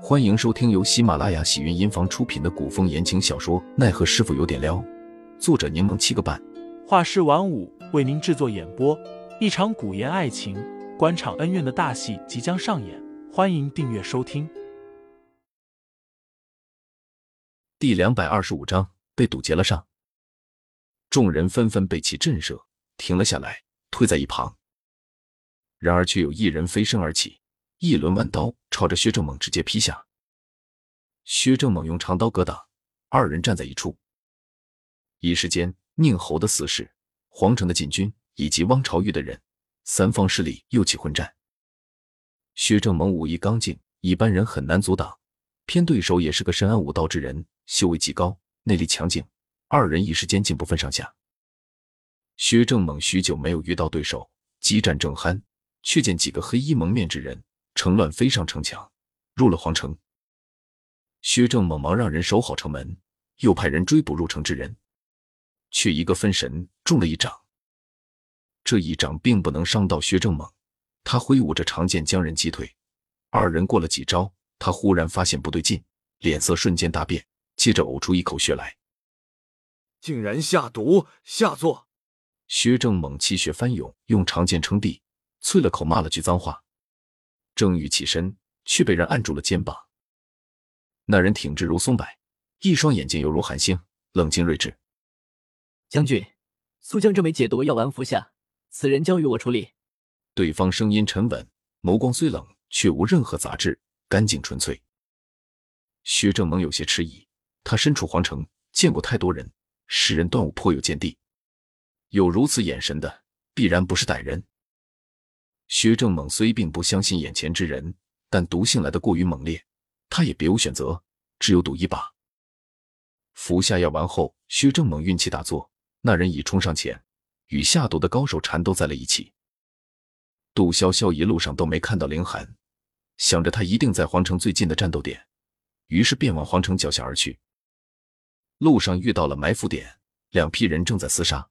欢迎收听由喜马拉雅喜云音房出品的古风言情小说《奈何师傅有点撩》，作者柠檬七个半，画师晚舞为您制作演播。一场古言爱情、官场恩怨的大戏即将上演，欢迎订阅收听。第两百二十五章被堵截了上，众人纷纷被其震慑，停了下来，退在一旁。然而却有一人飞身而起。一轮弯刀朝着薛正猛直接劈下，薛正猛用长刀格挡，二人站在一处。一时间，宁侯的死士、皇城的禁军以及汪朝玉的人，三方势力又起混战。薛正猛武艺刚劲，一般人很难阻挡，偏对手也是个深谙武道之人，修为极高，内力强劲，二人一时间竟不分上下。薛正猛许久没有遇到对手，激战正酣，却见几个黑衣蒙面之人。乘乱飞上城墙，入了皇城。薛正猛忙让人守好城门，又派人追捕入城之人，却一个分神中了一掌。这一掌并不能伤到薛正猛，他挥舞着长剑将人击退。二人过了几招，他忽然发现不对劲，脸色瞬间大变，接着呕出一口血来，竟然下毒下作！薛正猛气血翻涌，用长剑撑地，啐了口，骂了句脏话。正欲起身，却被人按住了肩膀。那人挺直如松柏，一双眼睛犹如寒星，冷静睿智。将军，苏江这枚解毒药丸服下，此人交与我处理。对方声音沉稳，眸光虽冷，却无任何杂质，干净纯粹。薛正猛有些迟疑，他身处皇城，见过太多人，识人断物颇有见地，有如此眼神的，必然不是歹人。薛正猛虽并不相信眼前之人，但毒性来得过于猛烈，他也别无选择，只有赌一把。服下药丸后，薛正猛运气大作，那人已冲上前，与下毒的高手缠斗在了一起。杜潇潇一路上都没看到凌寒，想着他一定在皇城最近的战斗点，于是便往皇城脚下而去。路上遇到了埋伏点，两批人正在厮杀。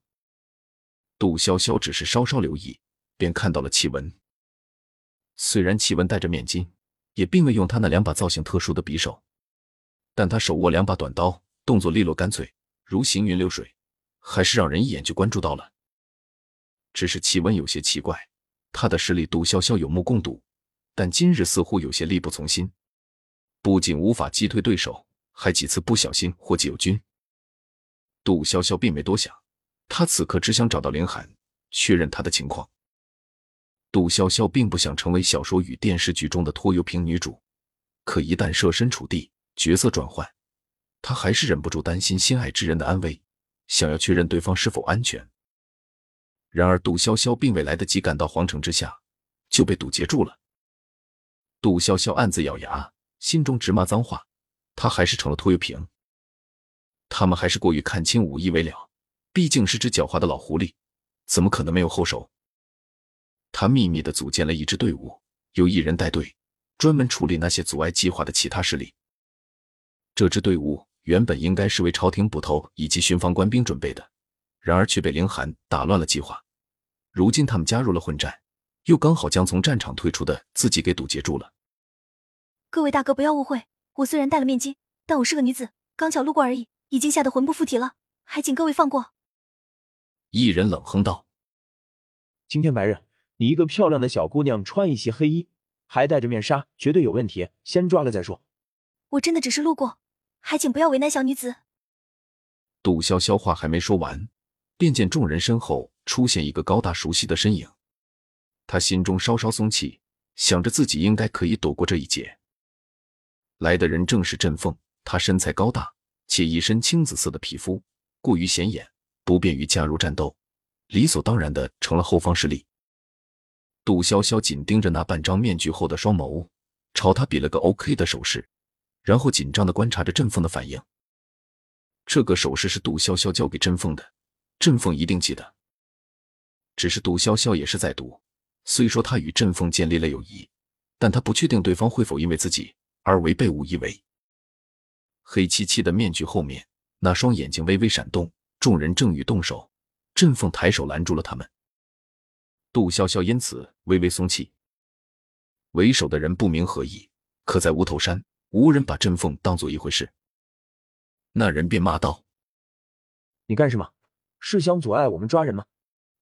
杜潇潇只是稍稍留意。便看到了启文。虽然启文戴着面巾，也并未用他那两把造型特殊的匕首，但他手握两把短刀，动作利落干脆，如行云流水，还是让人一眼就关注到了。只是启文有些奇怪，他的实力杜潇潇有目共睹，但今日似乎有些力不从心，不仅无法击退对手，还几次不小心祸及友军。杜潇潇并没多想，他此刻只想找到凌寒，确认他的情况。杜潇潇并不想成为小说与电视剧中的拖油瓶女主，可一旦设身处地，角色转换，她还是忍不住担心心爱之人的安危，想要确认对方是否安全。然而，杜潇潇并未来得及赶到皇城之下，就被堵截住了。杜潇潇暗自咬牙，心中直骂脏话：她还是成了拖油瓶。他们还是过于看清武艺为了，毕竟是只狡猾的老狐狸，怎么可能没有后手？他秘密的组建了一支队伍，由一人带队，专门处理那些阻碍计划的其他势力。这支队伍原本应该是为朝廷捕头以及巡防官兵准备的，然而却被凌寒打乱了计划。如今他们加入了混战，又刚好将从战场退出的自己给堵截住了。各位大哥不要误会，我虽然戴了面巾，但我是个女子，刚巧路过而已，已经吓得魂不附体了，还请各位放过。一人冷哼道：“今天白日。”你一个漂亮的小姑娘，穿一袭黑衣，还戴着面纱，绝对有问题，先抓了再说。我真的只是路过，还请不要为难小女子。杜潇潇话还没说完，便见众人身后出现一个高大熟悉的身影，他心中稍稍松气，想着自己应该可以躲过这一劫。来的人正是振凤，他身材高大，且一身青紫色的皮肤过于显眼，不便于加入战斗，理所当然的成了后方势力。杜潇潇紧盯着那半张面具后的双眸，朝他比了个 OK 的手势，然后紧张的观察着振凤的反应。这个手势是杜潇潇交给振凤的，振凤一定记得。只是杜潇潇也是在赌，虽说他与振凤建立了友谊，但他不确定对方会否因为自己而违背武义为。黑漆漆的面具后面，那双眼睛微微闪动，众人正欲动手，振凤抬手拦住了他们。杜潇潇因此微微松气。为首的人不明何意，可在无头山无人把振凤当做一回事。那人便骂道：“你干什么？是想阻碍我们抓人吗？”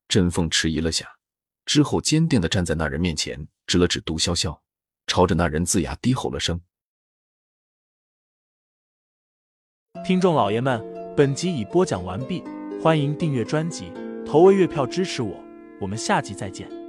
振凤迟疑了下，之后坚定的站在那人面前，指了指杜潇潇，朝着那人龇牙低吼了声。听众老爷们，本集已播讲完毕，欢迎订阅专辑，投喂月票支持我，我们下集再见。